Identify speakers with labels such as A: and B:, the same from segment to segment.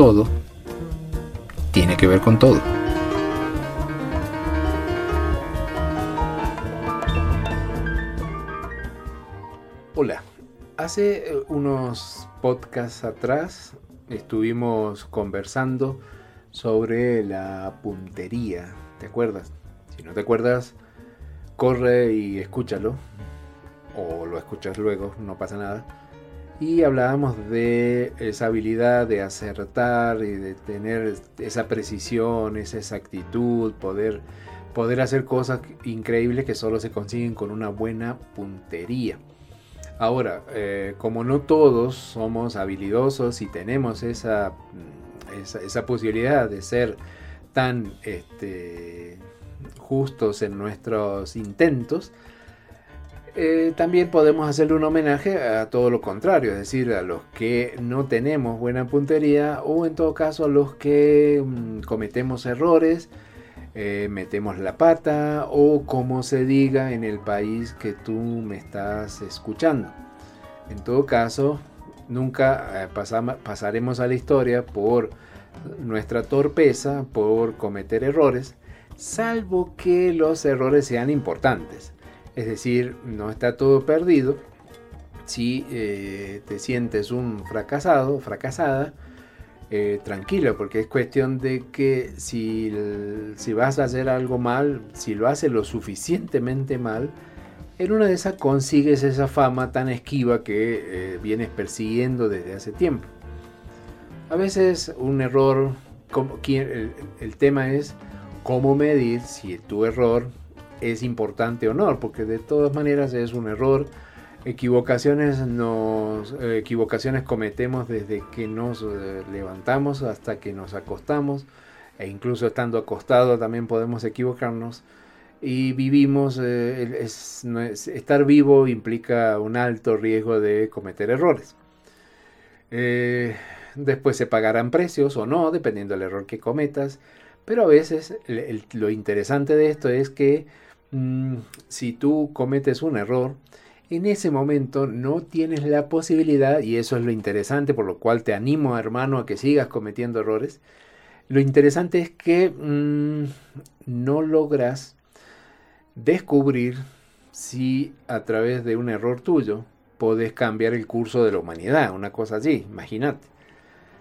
A: todo tiene que ver con todo. Hola, hace eh, unos podcasts atrás estuvimos conversando sobre la puntería, ¿te acuerdas? Si no te acuerdas, corre y escúchalo, o lo escuchas luego, no pasa nada. Y hablábamos de esa habilidad de acertar y de tener esa precisión, esa exactitud, poder, poder hacer cosas increíbles que solo se consiguen con una buena puntería. Ahora, eh, como no todos somos habilidosos y tenemos esa, esa, posibilidad de ser tan este, justos en nuestros intentos, eh, también podemos hacerle un homenaje a todo lo contrario, es decir, a los que no tenemos buena puntería o en todo caso a los que mm, cometemos errores, eh, metemos la pata o como se diga en el país que tú me estás escuchando. En todo caso, nunca eh, pasaremos a la historia por nuestra torpeza, por cometer errores, salvo que los errores sean importantes. Es decir, no está todo perdido. Si eh, te sientes un fracasado, fracasada, eh, tranquilo, porque es cuestión de que si, si vas a hacer algo mal, si lo haces lo suficientemente mal, en una de esas consigues esa fama tan esquiva que eh, vienes persiguiendo desde hace tiempo. A veces un error, el, el, tema es cómo medir si tu error es importante o no, porque de todas maneras es un error Equivocaciones, nos, eh, equivocaciones cometemos desde que nos eh, levantamos hasta que nos acostamos, e incluso estando acostado también podemos equivocarnos. Y vivimos, eh, estar vivo implica un alto riesgo de cometer errores. después se pagarán precios o no, dependiendo del error que cometas. Pero a veces lo interesante de esto es que mm, si tú cometes un error, en ese momento no tienes la posibilidad, y eso es lo interesante, por lo cual te animo, hermano, a que sigas cometiendo errores. Lo interesante es que mm, no logras descubrir si a través de un error tuyo podés cambiar el curso de la humanidad, una cosa así, imagínate.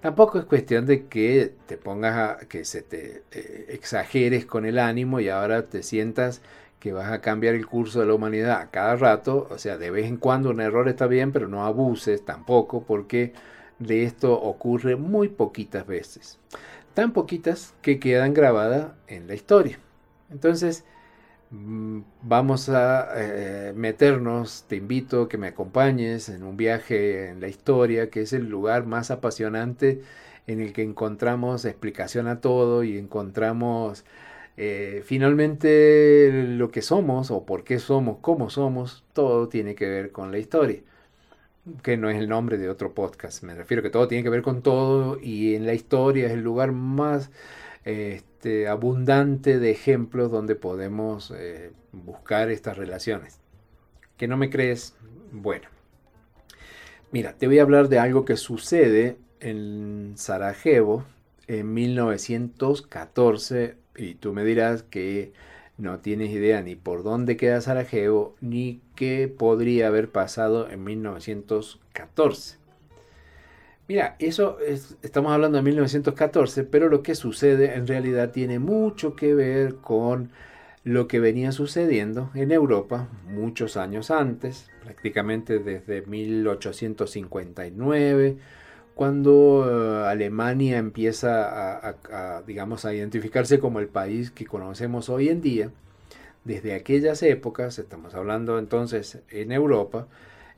A: Tampoco es cuestión de que te pongas a, que se te eh, exageres con el ánimo y ahora te sientas que vas a cambiar el curso de la humanidad a cada rato, o sea, de vez en cuando un error está bien, pero no abuses tampoco, porque de esto ocurre muy poquitas veces. Tan poquitas que quedan grabadas en la historia. Entonces, mm, vamos a eh, meternos, te invito a que me acompañes en un viaje en la historia, que es el lugar más apasionante en el que encontramos explicación a todo y encontramos eh, finalmente lo que somos o por qué somos como somos, todo tiene que ver con la historia, que no es el nombre de otro podcast, me refiero que todo tiene que ver con todo y en la historia es el lugar más este, abundante de ejemplos donde podemos eh, buscar estas relaciones. ¿Que no me crees? Bueno. Mira, te voy a hablar de algo que sucede en Sarajevo en 1914 y tú me dirás que no tienes idea ni por dónde queda Sarajevo ni qué podría haber pasado en 1914. Mira, eso estamos hablando de 1914, pero lo que sucede en realidad tiene mucho que ver con lo que venía sucediendo en Europa muchos años antes, prácticamente desde 1859 cuando eh, Alemania empieza a, digamos, a identificarse como el país que conocemos hoy en día, desde aquellas épocas, estamos hablando entonces en Europa,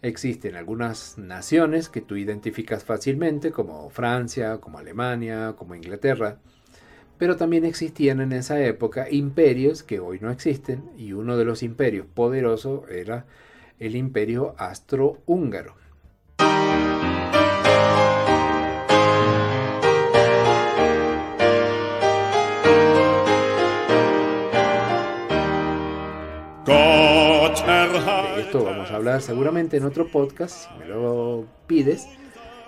A: existen algunas naciones que tú identificas fácilmente, como Francia, como Alemania, como Inglaterra, pero también existían en esa época imperios que hoy no existen, y uno de los imperios poderosos era el imperio astrohúngaro. Vamos a hablar seguramente en otro podcast, si me lo pides.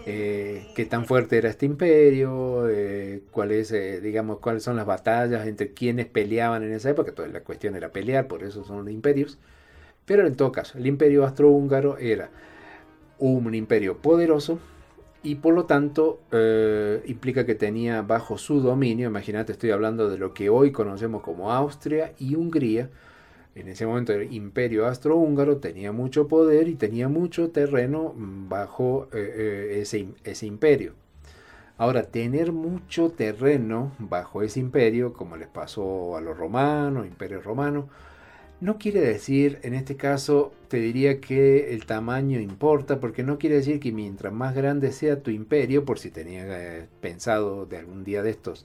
A: eh, qué tan fuerte era este imperio, eh, cuáles, eh, digamos, cuáles son las batallas entre quienes peleaban en esa época. Toda la cuestión era pelear, por eso son los imperios. Pero en todo caso, el imperio austrohúngaro era un imperio poderoso y por lo tanto implica que tenía bajo su dominio, imagínate, estoy hablando de lo que hoy conocemos como Austria y Hungría, en ese momento el imperio austrohúngaro tenía mucho poder y tenía mucho terreno bajo eh, eh, ese, ese imperio. Ahora, tener mucho terreno bajo ese imperio, como les pasó a los romanos, imperio romano, no quiere decir, en este caso, te diría que el tamaño importa, porque no quiere decir que mientras más grande sea tu imperio, por si tenías eh, pensado de algún día de estos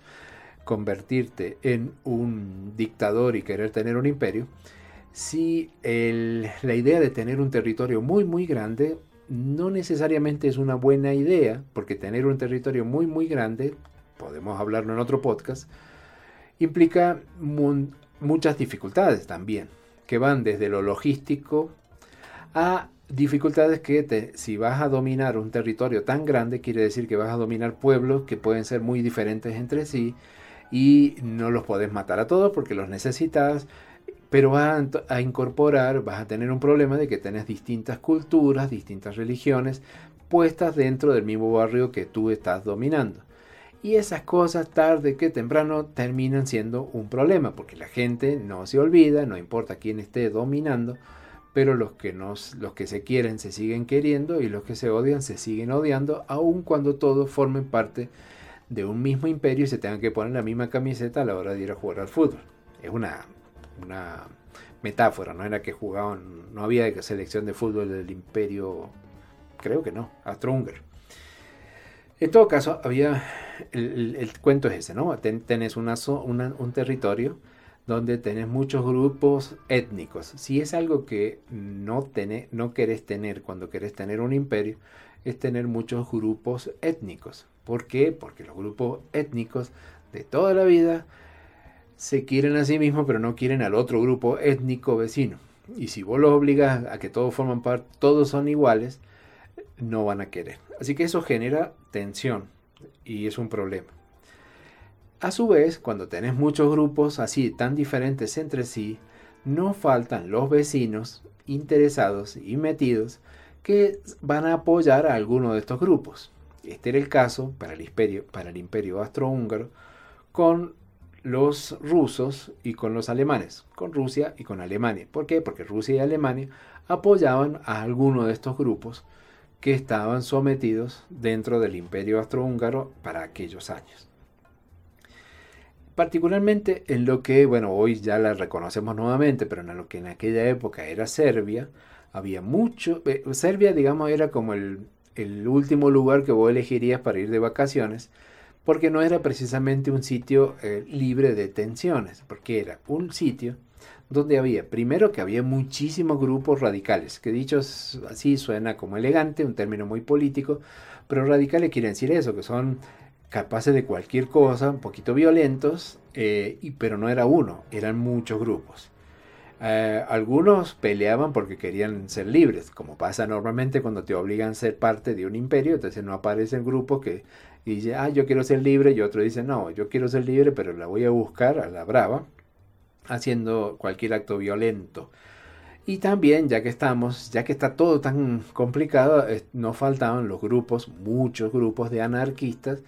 A: convertirte en un dictador y querer tener un imperio, si la idea de tener un territorio muy muy grande no necesariamente es una buena idea, porque tener un territorio muy muy grande, podemos hablarlo en otro podcast, implica muchas dificultades también, que van desde lo logístico a dificultades que si vas a dominar un territorio tan grande, quiere decir que vas a dominar pueblos que pueden ser muy diferentes entre sí y no los podés matar a todos porque los necesitas pero vas a, incorporar, vas a tener un problema de que tenés distintas culturas, distintas religiones puestas dentro del mismo barrio que tú estás dominando. Y esas cosas tarde que temprano terminan siendo un problema, porque la gente no se olvida, no importa quién esté dominando, pero los que, los que se quieren se siguen queriendo y los que se odian se siguen odiando, aun cuando todos formen parte de un mismo imperio y se tengan que poner la misma camiseta a la hora de ir a jugar al fútbol. Es una una metáfora, no era que jugaban, no había selección de fútbol del imperio, creo que no, Austro-Húngaro. En todo caso, había, el, cuento es ese, ¿no? tenés una, un territorio donde tenés muchos grupos étnicos. Si es algo que no, tenés, no querés tener cuando querés tener un imperio, es tener muchos grupos étnicos. ¿Por qué? Porque los grupos étnicos de toda la vida se quieren a sí mismos, pero no quieren al otro grupo étnico vecino. Y si vos los obligas a que todos forman parte, todos son iguales, no van a querer. Así que eso genera tensión y es un problema. A su vez, cuando tenés muchos grupos así tan diferentes entre sí, no faltan los vecinos interesados y metidos que van a apoyar a alguno de estos grupos. Este era el caso para el imperio, para el imperio austrohúngaro con los rusos y con los alemanes, con Rusia y con Alemania. ¿Por qué? Porque Rusia y Alemania apoyaban a alguno de estos grupos que estaban sometidos dentro del imperio austrohúngaro para aquellos años. Particularmente en lo que, bueno, hoy ya la reconocemos nuevamente, pero en lo que en aquella época era Serbia, había mucho, eh, Serbia digamos era como el, el último lugar que vos elegirías para ir de vacaciones, porque no era precisamente un sitio eh, libre de tensiones, porque era un sitio donde había, primero que había muchísimos grupos radicales, que dicho así suena como elegante, un término muy político, pero radicales quieren decir eso, que son capaces de cualquier cosa, un poquito violentos, eh, y, pero no era uno, eran muchos grupos. Eh, algunos peleaban porque querían ser libres, como pasa normalmente cuando te obligan a ser parte de un imperio, entonces no aparecen grupos que y dice, ah, yo quiero ser libre, y otro dice, no, yo quiero ser libre, pero la voy a buscar a la brava, haciendo cualquier acto violento. Y también, ya que estamos, ya que está todo tan complicado, no faltaban los grupos, muchos grupos de anarquistas,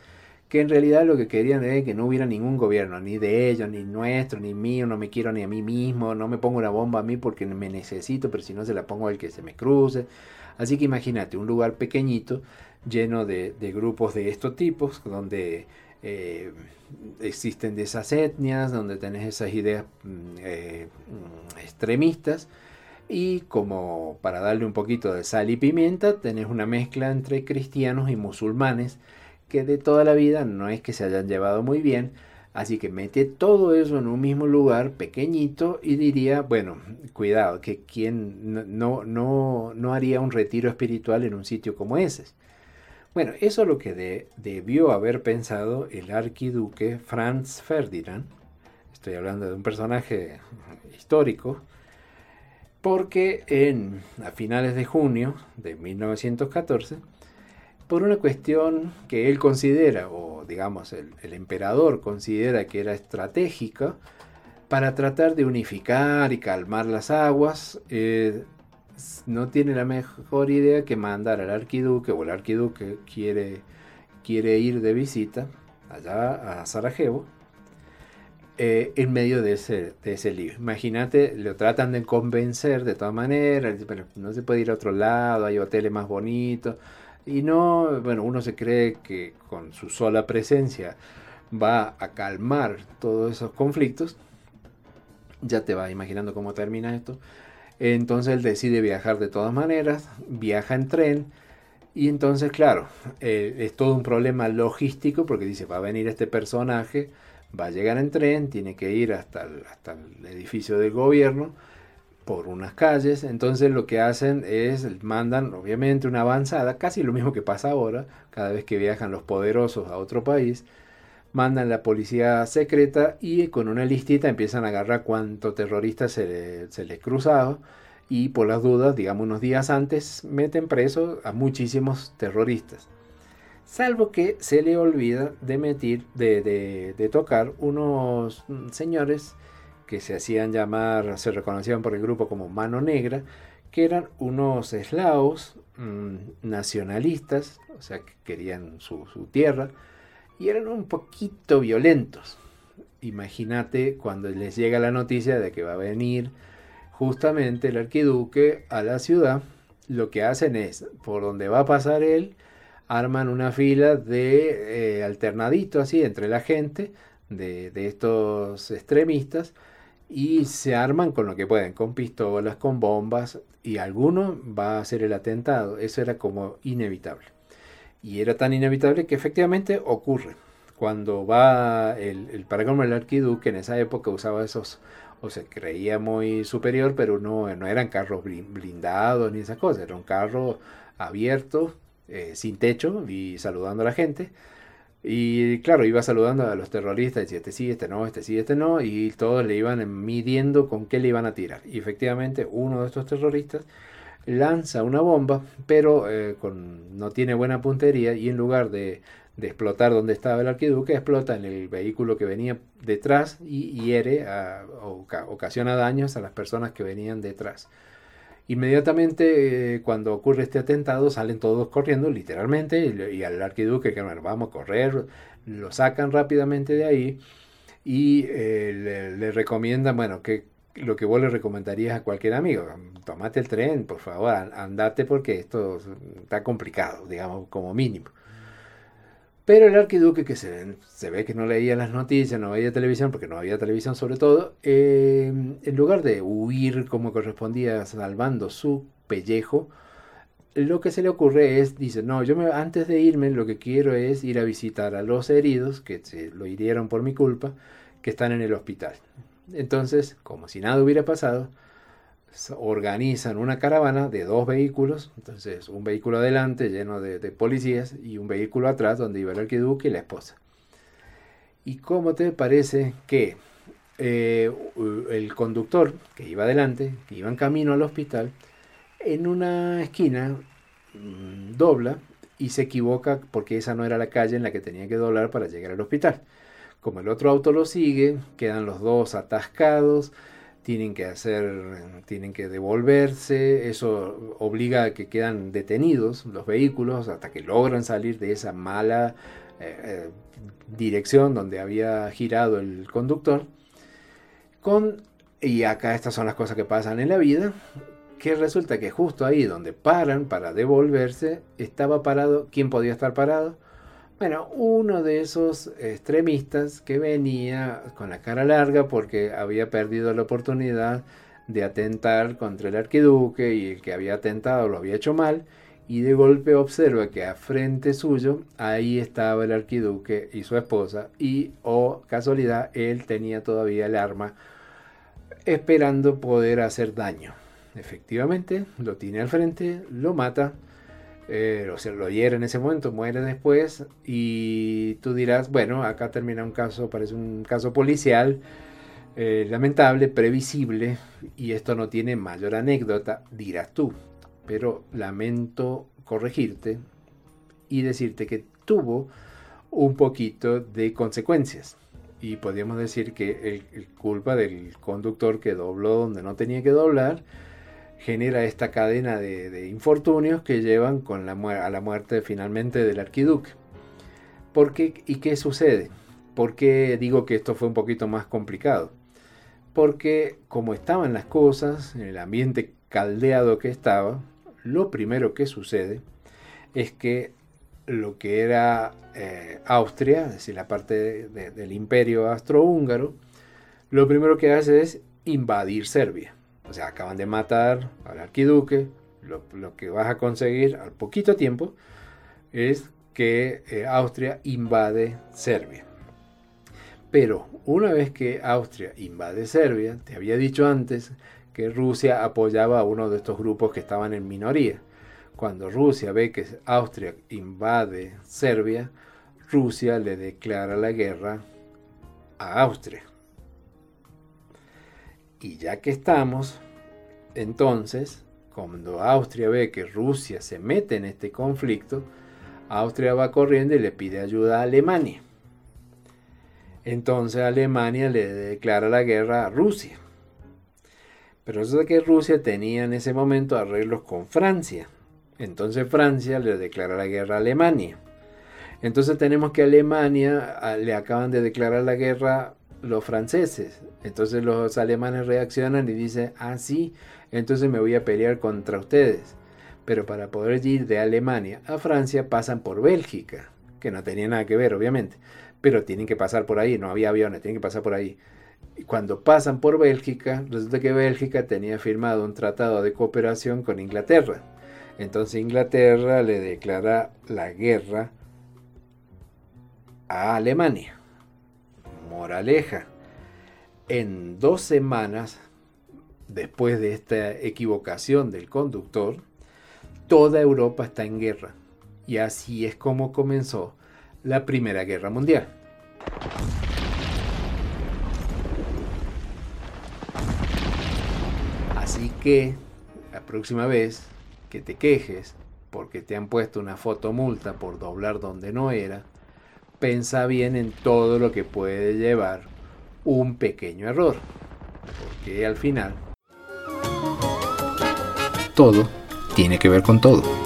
A: que en realidad lo que querían era que no hubiera ningún gobierno, ni de ellos, ni nuestro, ni mío, no me quiero ni a mí mismo, no me pongo una bomba a mí porque me necesito, pero si no se la pongo al que se me cruce. Así que imagínate, un lugar pequeñito lleno de, grupos de estos tipos, donde eh, existen de esas etnias, donde tenés esas ideas mm, eh, mm, extremistas. Y como para darle un poquito de sal y pimienta, tenés una mezcla entre cristianos y musulmanes que de toda la vida no es que se hayan llevado muy bien. Así que mete todo eso en un mismo lugar pequeñito y diría, bueno, cuidado, que quien no, no, no haría un retiro espiritual en un sitio como ese. Bueno, eso es lo que debió haber pensado el arquiduque Franz Ferdinand. Estoy hablando de un personaje histórico. Porque en, a finales de junio de 1914 por una cuestión que él considera, o digamos el, emperador considera que era estratégica, para tratar de unificar y calmar las aguas, eh, no tiene la mejor idea que mandar al arquiduque, o el arquiduque quiere, quiere ir de visita allá a Sarajevo, eh, en medio de ese, de ese lío. Imagínate, lo tratan de convencer de todas maneras, no se puede ir a otro lado, hay hoteles más bonitos. Y no, bueno, uno se cree que con su sola presencia va a calmar todos esos conflictos. Ya te vas imaginando cómo termina esto. Entonces él decide viajar de todas maneras, viaja en tren. Y entonces, claro, eh, es todo un problema logístico porque dice, va a venir este personaje va a llegar en tren, tiene que ir hasta el, hasta el edificio del gobierno por unas calles, entonces lo que hacen es, mandan obviamente una avanzada, casi lo mismo que pasa ahora, cada vez que viajan los poderosos a otro país, mandan la policía secreta y con una listita empiezan a agarrar cuánto terrorista se, se les cruzado y por las dudas, digamos unos días antes, meten presos a muchísimos terroristas. Salvo que se le olvida de, metir, de, tocar unos señores que se hacían llamar, se reconocían por el grupo como Mano Negra, que eran unos eslavos mm, nacionalistas, o sea, que querían su, su, tierra, y eran un poquito violentos. Imagínate cuando les llega la noticia de que va a venir justamente el arquiduque a la ciudad, lo que hacen es, por donde va a pasar él, arman una fila de eh, alternadito así entre la gente de, estos extremistas y se arman con lo que pueden, con pistolas, con bombas y alguno va a hacer el atentado. Eso era como inevitable. Y era tan inevitable que efectivamente ocurre. Cuando va el, el como el arquiduque, en esa época usaba esos, o se creía muy superior, pero no, no eran carros blindados ni esas cosas, era un carro abierto eh, sin techo y saludando a la gente. Y claro, iba saludando a los terroristas, decía este sí, este no, este sí, este no, y todos le iban midiendo con qué le iban a tirar. Y efectivamente uno de estos terroristas lanza una bomba, pero eh, con, no tiene buena puntería y en lugar de, explotar donde estaba el arquiduque, explota en el vehículo que venía detrás y hiere, o ocasiona daños a las personas que venían detrás. Inmediatamente eh, cuando ocurre este atentado salen todos corriendo, literalmente, y, al arquiduque que bueno, vamos a correr, lo sacan rápidamente de ahí y eh, le, recomiendan, bueno, que lo que vos le recomendarías a cualquier amigo, tomate el tren, por favor, andate porque esto está complicado, digamos, como mínimo. Pero el arquiduque, que se, ve que no leía las noticias, no veía televisión, porque no había televisión sobre todo, eh, en lugar de huir como correspondía salvando su pellejo, lo que se le ocurre es, dice, no, yo me, antes de irme lo que quiero es ir a visitar a los heridos, que se lo hirieron por mi culpa, que están en el hospital. Entonces, como si nada hubiera pasado, organizan una caravana de dos vehículos, entonces un vehículo adelante lleno de, policías y un vehículo atrás donde iba el arquiduque y la esposa. ¿Y cómo te parece que eh, el conductor que iba adelante, que iba en camino al hospital, en una esquina mm, dobla y se equivoca porque esa no era la calle en la que tenía que doblar para llegar al hospital? Como el otro auto lo sigue, quedan los dos atascados, tienen que hacer, tienen que devolverse, eso obliga a que quedan detenidos los vehículos hasta que logran salir de esa mala eh, eh, dirección donde había girado el conductor. Con, y acá estas son las cosas que pasan en la vida, que resulta que justo ahí donde paran para devolverse, estaba parado, ¿quién podía estar parado? Bueno, uno de esos extremistas que venía con la cara larga porque había perdido la oportunidad de atentar contra el arquiduque y el que había atentado lo había hecho mal y de golpe observa que a frente suyo ahí estaba el arquiduque y su esposa y, oh casualidad, él tenía todavía el arma esperando poder hacer daño. Efectivamente, lo tiene al frente, lo mata eh, o sea, lo hiere en ese momento, muere después y tú dirás, bueno, acá termina un caso, parece un caso policial, eh, lamentable, previsible y esto no tiene mayor anécdota, dirás tú, pero lamento corregirte y decirte que tuvo un poquito de consecuencias. Y podríamos decir que el, culpa del conductor que dobló donde no tenía que doblar genera esta cadena de, infortunios que llevan con la, a la muerte finalmente del arquiduque. ¿Por qué y qué sucede? ¿Por qué digo que esto fue un poquito más complicado? Porque como estaban las cosas, en el ambiente caldeado que estaba, lo primero que sucede es que lo que era eh, Austria, es decir, la parte del imperio austrohúngaro, lo primero que hace es invadir Serbia. O sea, acaban de matar al arquiduque, lo, que vas a conseguir al poquito tiempo es que eh, Austria invade Serbia. Pero una vez que Austria invade Serbia, te había dicho antes que Rusia apoyaba a uno de estos grupos que estaban en minoría. Cuando Rusia ve que Austria invade Serbia, Rusia le declara la guerra a Austria. Y ya que estamos, entonces, cuando Austria ve que Rusia se mete en este conflicto, Austria va corriendo y le pide ayuda a Alemania. Entonces Alemania le declara la guerra a Rusia. Pero eso de que Rusia tenía en ese momento arreglos con Francia. Entonces Francia le declara la guerra a Alemania. Entonces tenemos que Alemania ah, le acaban de declarar la guerra los franceses. Entonces los alemanes reaccionan y dicen, ah, sí, entonces me voy a pelear contra ustedes. Pero para poder ir de Alemania a Francia pasan por Bélgica, que no tenía nada que ver, obviamente. Pero tienen que pasar por ahí, no había aviones, tienen que pasar por ahí. Y cuando pasan por Bélgica, resulta que Bélgica tenía firmado un tratado de cooperación con Inglaterra. Entonces Inglaterra le declara la guerra a Alemania. Moraleja. En dos semanas, después de esta equivocación del conductor, toda Europa está en guerra. Y así es como comenzó la Primera Guerra Mundial. Así que la próxima vez que te quejes porque te han puesto una fotomulta por doblar donde no era, pensa bien en todo lo que puede llevar un pequeño error. Porque al final... Todo tiene que ver con todo.